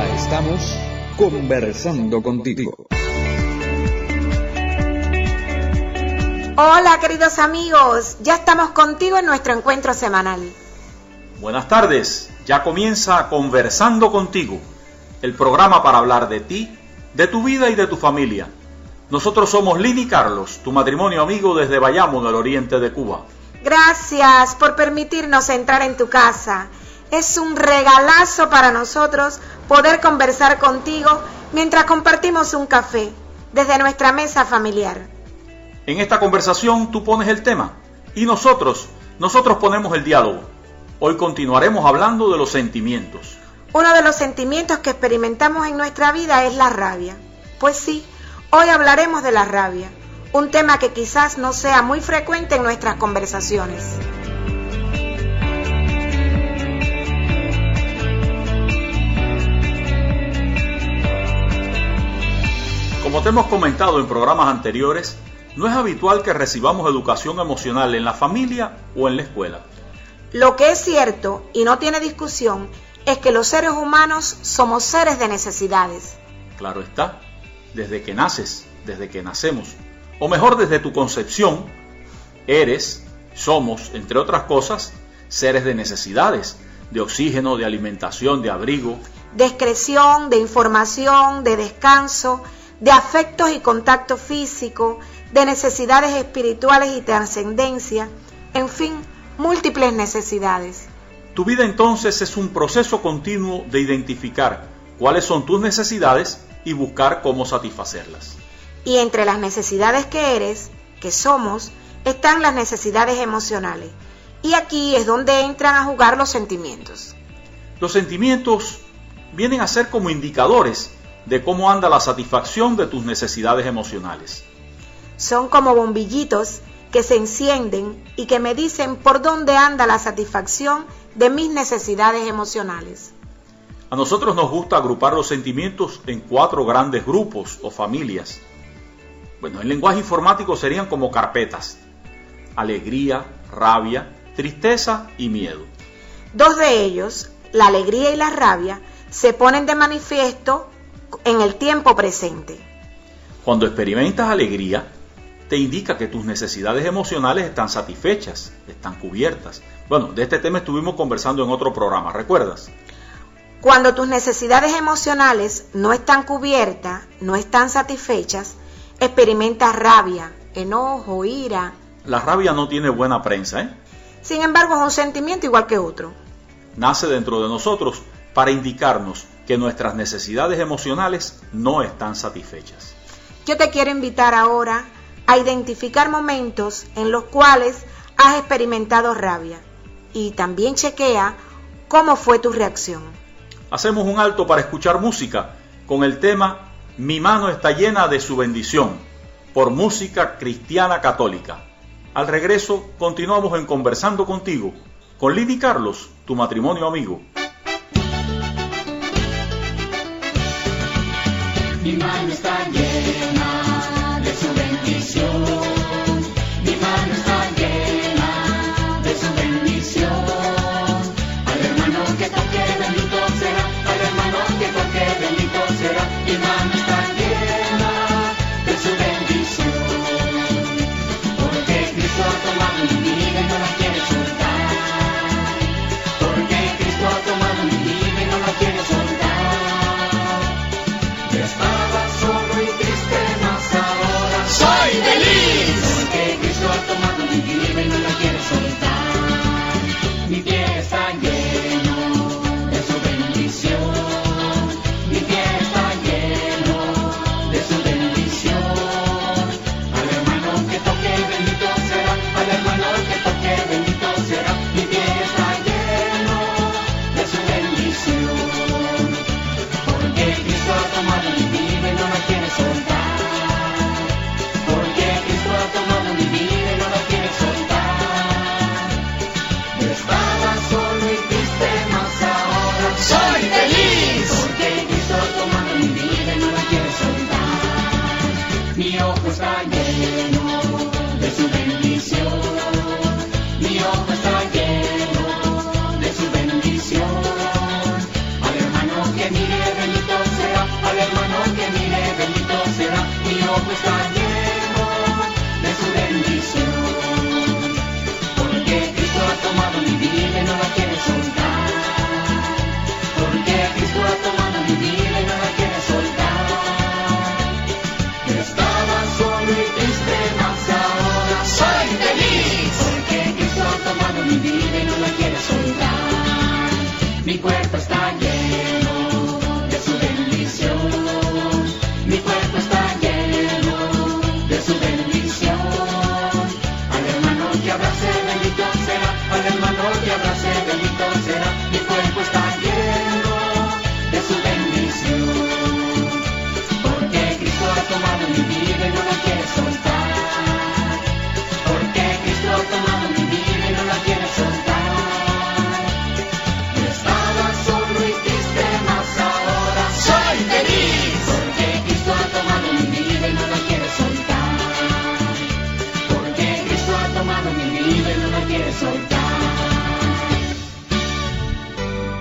Ya estamos conversando contigo. Hola queridos amigos, ya estamos contigo en nuestro encuentro semanal. Buenas tardes, ya comienza Conversando contigo, el programa para hablar de ti, de tu vida y de tu familia. Nosotros somos Lini Carlos, tu matrimonio amigo desde Bayamo, en el oriente de Cuba. Gracias por permitirnos entrar en tu casa. Es un regalazo para nosotros poder conversar contigo mientras compartimos un café desde nuestra mesa familiar. En esta conversación tú pones el tema y nosotros, nosotros ponemos el diálogo. Hoy continuaremos hablando de los sentimientos. Uno de los sentimientos que experimentamos en nuestra vida es la rabia. Pues sí, hoy hablaremos de la rabia, un tema que quizás no sea muy frecuente en nuestras conversaciones. Como te hemos comentado en programas anteriores, no es habitual que recibamos educación emocional en la familia o en la escuela. Lo que es cierto y no tiene discusión es que los seres humanos somos seres de necesidades. Claro está, desde que naces, desde que nacemos, o mejor desde tu concepción, eres, somos, entre otras cosas, seres de necesidades, de oxígeno, de alimentación, de abrigo. De excreción, de información, de descanso, de afectos y contacto físico, de necesidades espirituales y trascendencia, en fin, múltiples necesidades. Tu vida entonces es un proceso continuo de identificar cuáles son tus necesidades y buscar cómo satisfacerlas. Y entre las necesidades que eres, que somos, están las necesidades emocionales. Y aquí es donde entran a jugar los sentimientos. Los sentimientos vienen a ser como indicadores de cómo anda la satisfacción de tus necesidades emocionales. Son como bombillitos que se encienden y que me dicen por dónde anda la satisfacción de mis necesidades emocionales. A nosotros nos gusta agrupar los sentimientos en cuatro grandes grupos o familias. Bueno, en lenguaje informático serían como carpetas. Alegría, rabia, tristeza y miedo. Dos de ellos, la alegría y la rabia, se ponen de manifiesto en el tiempo presente. Cuando experimentas alegría, te indica que tus necesidades emocionales están satisfechas, están cubiertas. Bueno, de este tema estuvimos conversando en otro programa, ¿recuerdas? Cuando tus necesidades emocionales no están cubiertas, no están satisfechas, experimentas rabia, enojo, ira. La rabia no tiene buena prensa, ¿eh? Sin embargo, es un sentimiento igual que otro. Nace dentro de nosotros para indicarnos que nuestras necesidades emocionales no están satisfechas. Yo te quiero invitar ahora a identificar momentos en los cuales has experimentado rabia y también chequea cómo fue tu reacción. Hacemos un alto para escuchar música con el tema Mi mano está llena de su bendición por música cristiana católica. Al regreso continuamos en Conversando contigo con Lidi Carlos, tu matrimonio amigo. Mi mano está llena de su bendición. Mi mano está llena de su bendición. Al hermano que toque bendito será. Al hermano que toque bendito será. Mi mano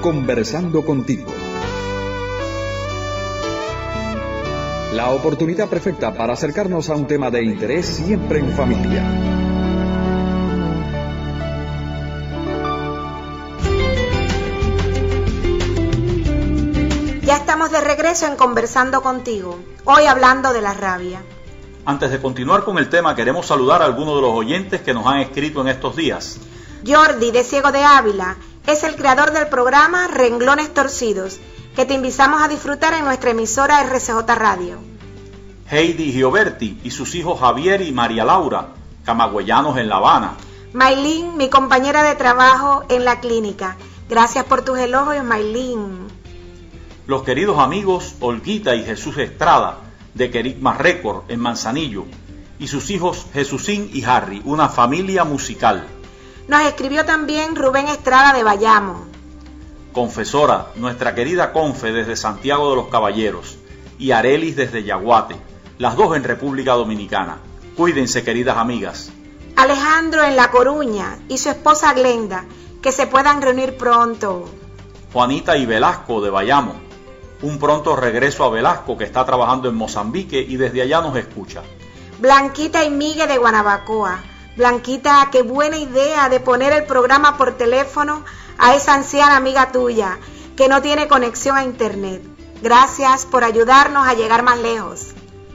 Conversando contigo. La oportunidad perfecta para acercarnos a un tema de interés siempre en familia. Ya estamos de regreso en Conversando contigo, hoy hablando de la rabia. Antes de continuar con el tema, queremos saludar a algunos de los oyentes que nos han escrito en estos días. Jordi de Ciego de Ávila es el creador del programa Renglones Torcidos, que te invitamos a disfrutar en nuestra emisora RCJ Radio. Heidi Gioberti y sus hijos Javier y María Laura, camagüeyanos en La Habana. Maylin, mi compañera de trabajo en la clínica. Gracias por tus elogios, Maylin. Los queridos amigos Olguita y Jesús Estrada, de Querigma Record, en Manzanillo. Y sus hijos Jesusín y Harry, una familia musical. Nos escribió también Rubén Estrada de Bayamo. Confesora, nuestra querida Confe desde Santiago de los Caballeros. Y Arelis desde Yaguate, las dos en República Dominicana. Cuídense, queridas amigas. Alejandro en La Coruña y su esposa Glenda, que se puedan reunir pronto. Juanita y Velasco de Bayamo. Un pronto regreso a Velasco que está trabajando en Mozambique y desde allá nos escucha. Blanquita y Miguel de Guanabacoa. Blanquita, qué buena idea de poner el programa por teléfono a esa anciana amiga tuya que no tiene conexión a internet. Gracias por ayudarnos a llegar más lejos.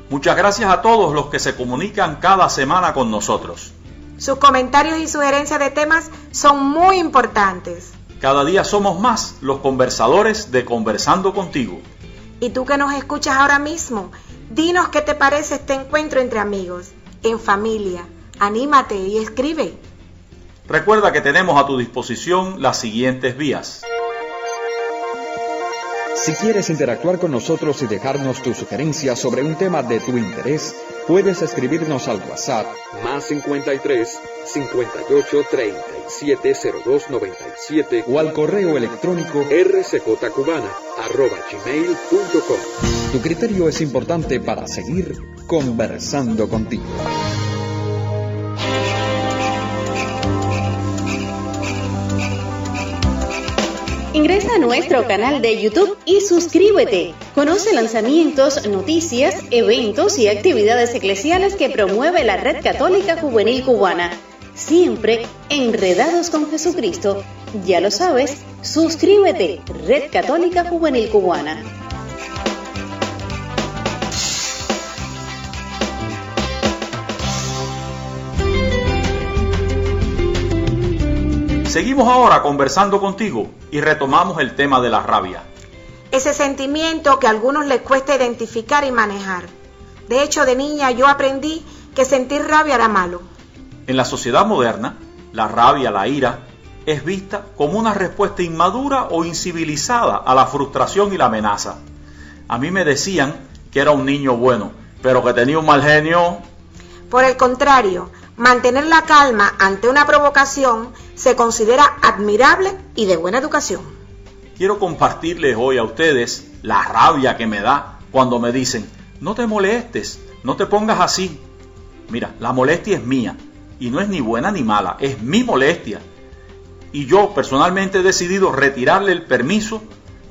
Muchas gracias a todos los que se comunican cada semana con nosotros. Sus comentarios y sugerencias de temas son muy importantes. Cada día somos más los conversadores de Conversando contigo. Y tú que nos escuchas ahora mismo, dinos qué te parece este encuentro entre amigos, en familia. Anímate y escribe. Recuerda que tenemos a tu disposición las siguientes vías. Si quieres interactuar con nosotros y dejarnos tus sugerencias sobre un tema de tu interés, puedes escribirnos al WhatsApp más 53 58 37 02 97 o al correo electrónico. rcjcubana arroba gmail.com. Tu criterio es importante para seguir conversando contigo. Ingresa a nuestro canal de YouTube y suscríbete. Conoce lanzamientos, noticias, eventos y actividades eclesiales que promueve la Red Católica Juvenil Cubana. Siempre enredados con Jesucristo. Ya lo sabes, suscríbete, Red Católica Juvenil Cubana. Seguimos ahora conversando contigo y retomamos el tema de la rabia. Ese sentimiento que a algunos les cuesta identificar y manejar. De hecho, de niña yo aprendí que sentir rabia era malo. En la sociedad moderna, la rabia, la ira, es vista como una respuesta inmadura o incivilizada a la frustración y la amenaza. A mí me decían que era un niño bueno, pero que tenía un mal genio. Por el contrario, mantener la calma ante una provocación se considera admirable y de buena educación. Quiero compartirles hoy a ustedes la rabia que me da cuando me dicen, no te molestes, no te pongas así. Mira, la molestia es mía y no es ni buena ni mala, es mi molestia. Y yo personalmente he decidido retirarle el permiso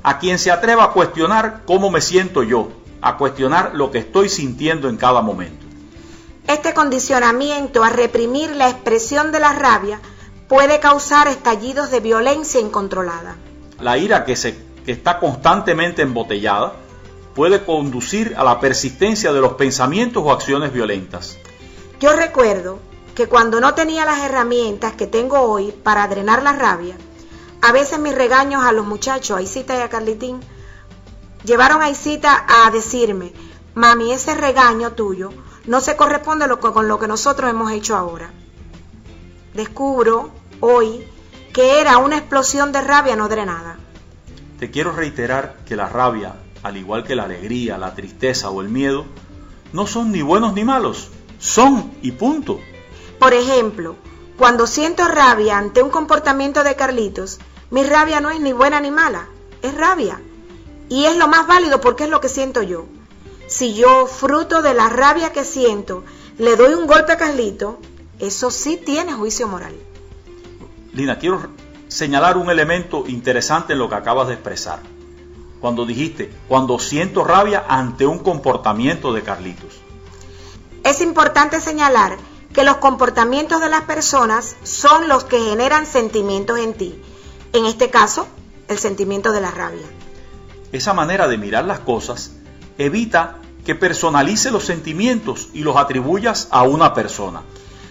a quien se atreva a cuestionar cómo me siento yo, a cuestionar lo que estoy sintiendo en cada momento. Este condicionamiento a reprimir la expresión de la rabia puede causar estallidos de violencia incontrolada. La ira que, se, que está constantemente embotellada puede conducir a la persistencia de los pensamientos o acciones violentas. Yo recuerdo que cuando no tenía las herramientas que tengo hoy para drenar la rabia, A veces mis regaños a los muchachos, a Isita y a Carlitín, llevaron a Isita a decirme, mami, ese regaño tuyo no se corresponde lo- con lo que nosotros hemos hecho ahora. Descubro hoy que era una explosión de rabia no drenada. Te quiero reiterar que la rabia, al igual que la alegría, la tristeza o el miedo, no son ni buenos ni malos, son y punto. Por ejemplo, cuando siento rabia ante un comportamiento de Carlitos, mi rabia no es ni buena ni mala, es rabia. Y es lo más válido porque es lo que siento yo. Si yo, fruto de la rabia que siento, le doy un golpe a Carlito, eso sí tiene juicio moral. Lina, quiero señalar un elemento interesante en lo que acabas de expresar. Cuando dijiste, cuando siento rabia ante un comportamiento de Carlitos. Es importante señalar que los comportamientos de las personas son los que generan sentimientos en ti. En este caso, el sentimiento de la rabia. Esa manera de mirar las cosas evita que personalice los sentimientos y los atribuyas a una persona.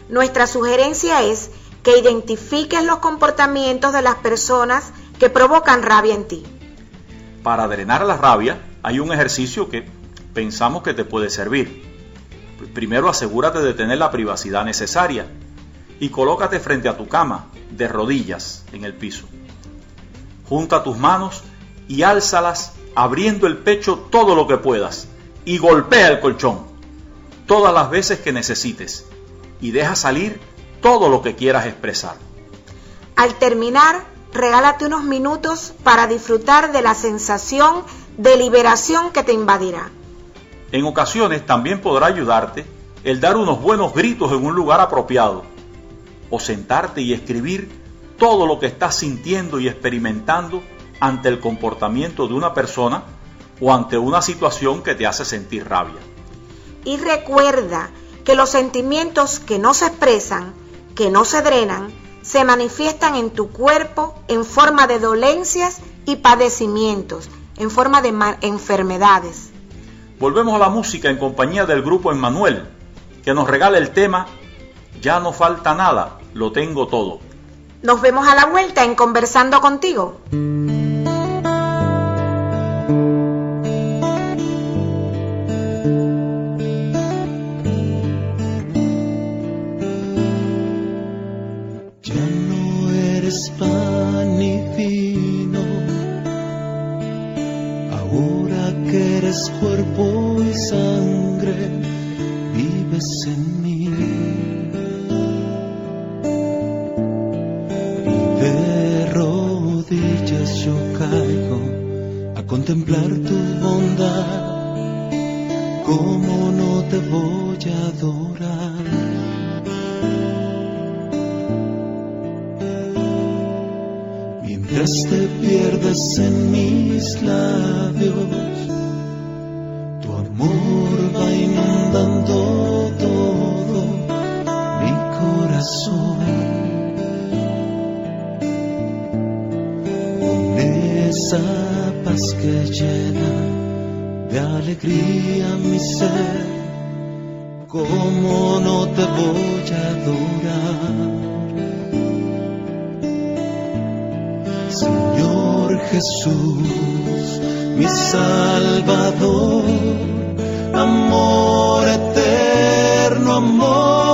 Nuestra sugerencia es que identifiques los comportamientos de las personas que provocan rabia en ti. Para drenar la rabia hay un ejercicio que pensamos que te puede servir. Primero asegúrate de tener la privacidad necesaria y colócate frente a tu cama, de rodillas en el piso. Junta tus manos y álzalas abriendo el pecho todo lo que puedas y golpea el colchón todas las veces que necesites y deja salir todo lo que quieras expresar. Al terminar, regálate unos minutos para disfrutar de la sensación de liberación que te invadirá. En ocasiones también podrá ayudarte el dar unos buenos gritos en un lugar apropiado o sentarte y escribir todo lo que estás sintiendo y experimentando ante el comportamiento de una persona o ante una situación que te hace sentir rabia. Y recuerda que los sentimientos que no se expresan, que no se drenan, se manifiestan en tu cuerpo en forma de dolencias y padecimientos, en forma de enfermedades. Volvemos a la música en compañía del grupo Emmanuel, que nos regala el tema Ya no falta nada, lo tengo todo. Nos vemos a la vuelta en Conversando contigo. Mientras te pierdes en mis labios, tu amor va inundando todo mi corazón. Con esa paz que llena de alegría mi ser, ¿cómo no te voy a adorar? Señor Jesús, mi Salvador, amor eterno, amor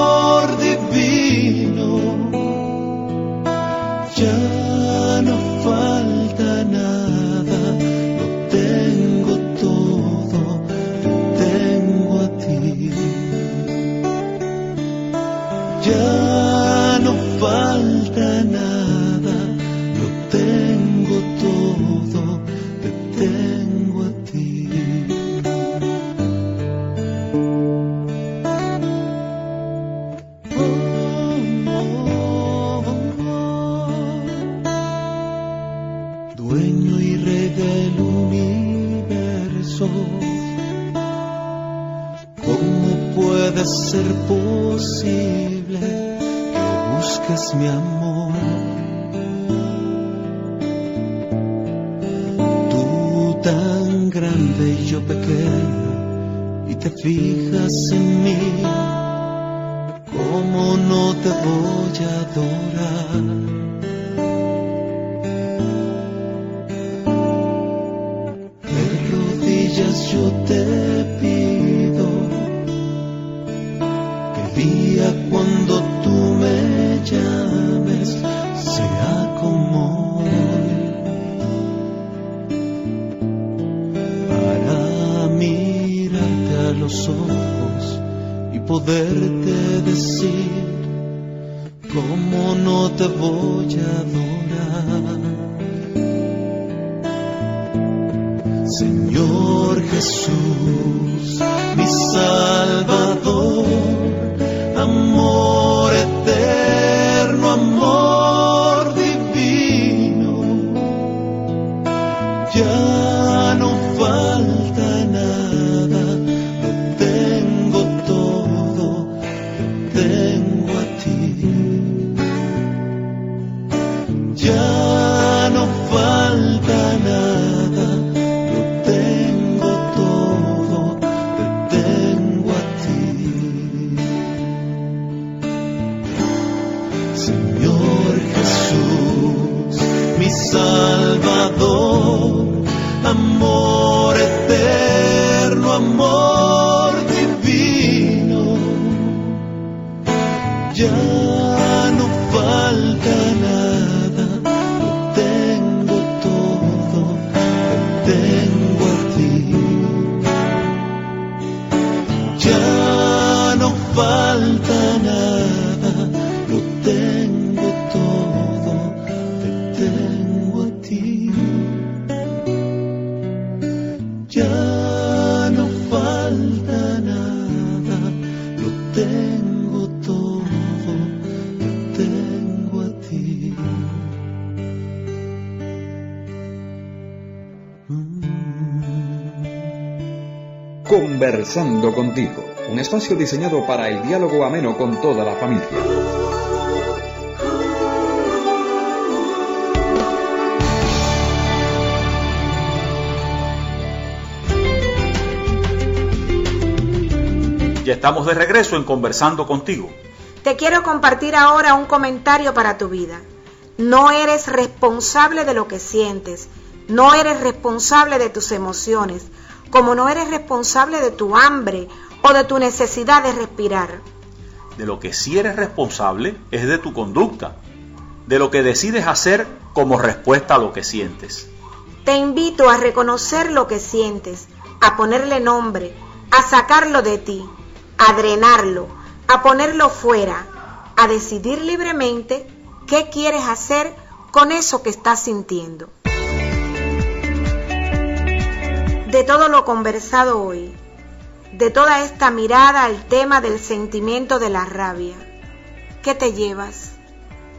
tan grande y yo pequeño y te fijas en mí, ¿cómo no te voy a adorar? De rodillas yo te Señor Jesús, mi Salvador, Conversando contigo, un espacio diseñado para el diálogo ameno con toda la familia. Ya estamos de regreso en Conversando contigo. Te quiero compartir ahora un comentario para tu vida. No eres responsable de lo que sientes, no eres responsable de tus emociones, como no eres responsable de tu hambre o de tu necesidad de respirar. De lo que sí eres responsable es de tu conducta, de lo que decides hacer como respuesta a lo que sientes. Te invito a reconocer lo que sientes, a ponerle nombre, a sacarlo de ti, a drenarlo, a ponerlo fuera, a decidir libremente qué quieres hacer con eso que estás sintiendo. De todo lo conversado hoy, de toda esta mirada al tema del sentimiento de la rabia, ¿qué te llevas?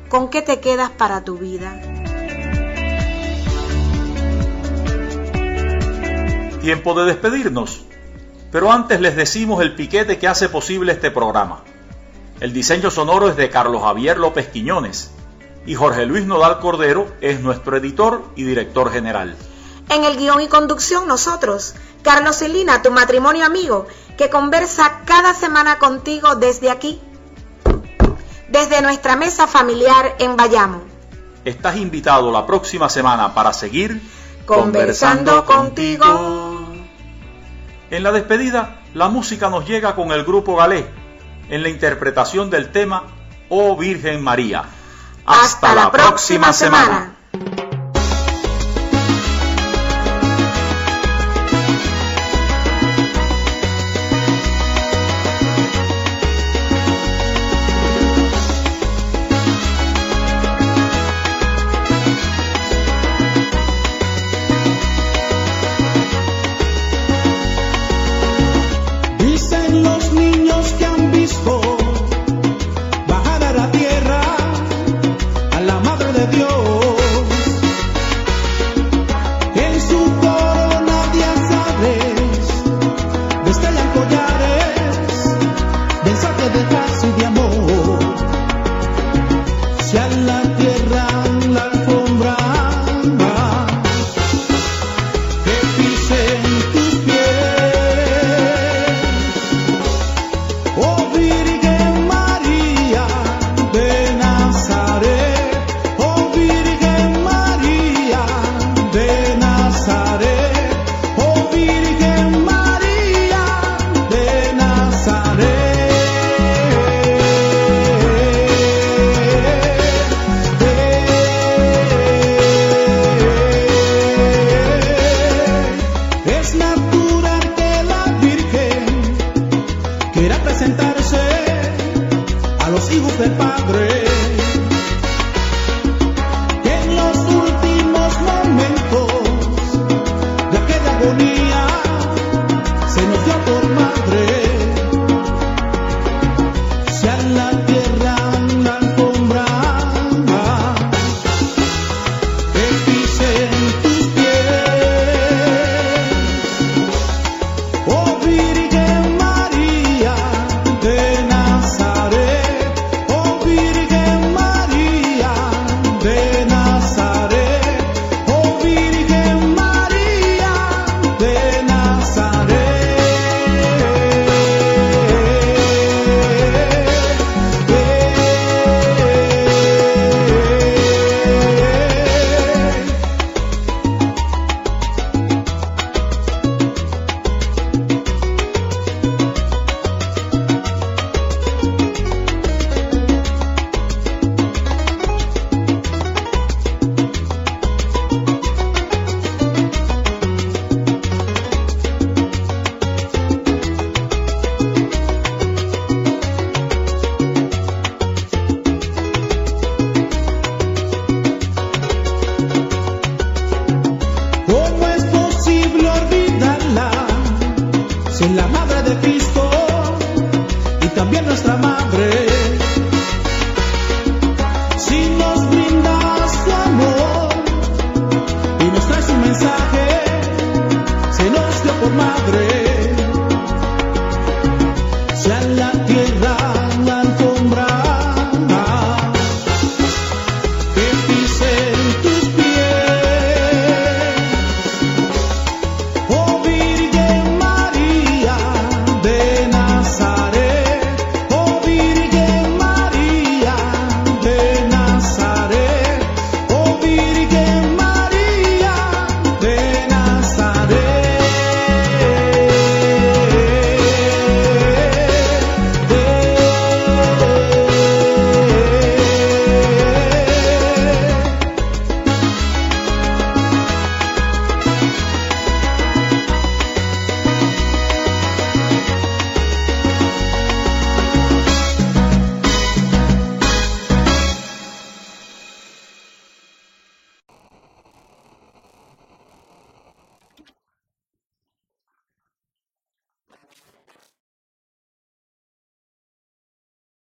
¿Con qué te quedas para tu vida? Tiempo de despedirnos. Pero antes les decimos el piquete que hace posible este programa. El diseño sonoro es de Carlos Javier López Quiñones y Jorge Luis Nodal Cordero es nuestro editor y director general. En el guion y conducción nosotros, Carlos y Lina, tu matrimonio amigo, que conversa cada semana contigo desde aquí, desde nuestra mesa familiar en Bayamo. Estás invitado la próxima semana para seguir Conversando contigo. En la despedida, la música nos llega con el grupo Galé en la interpretación del tema Oh Virgen María. Hasta, la próxima semana.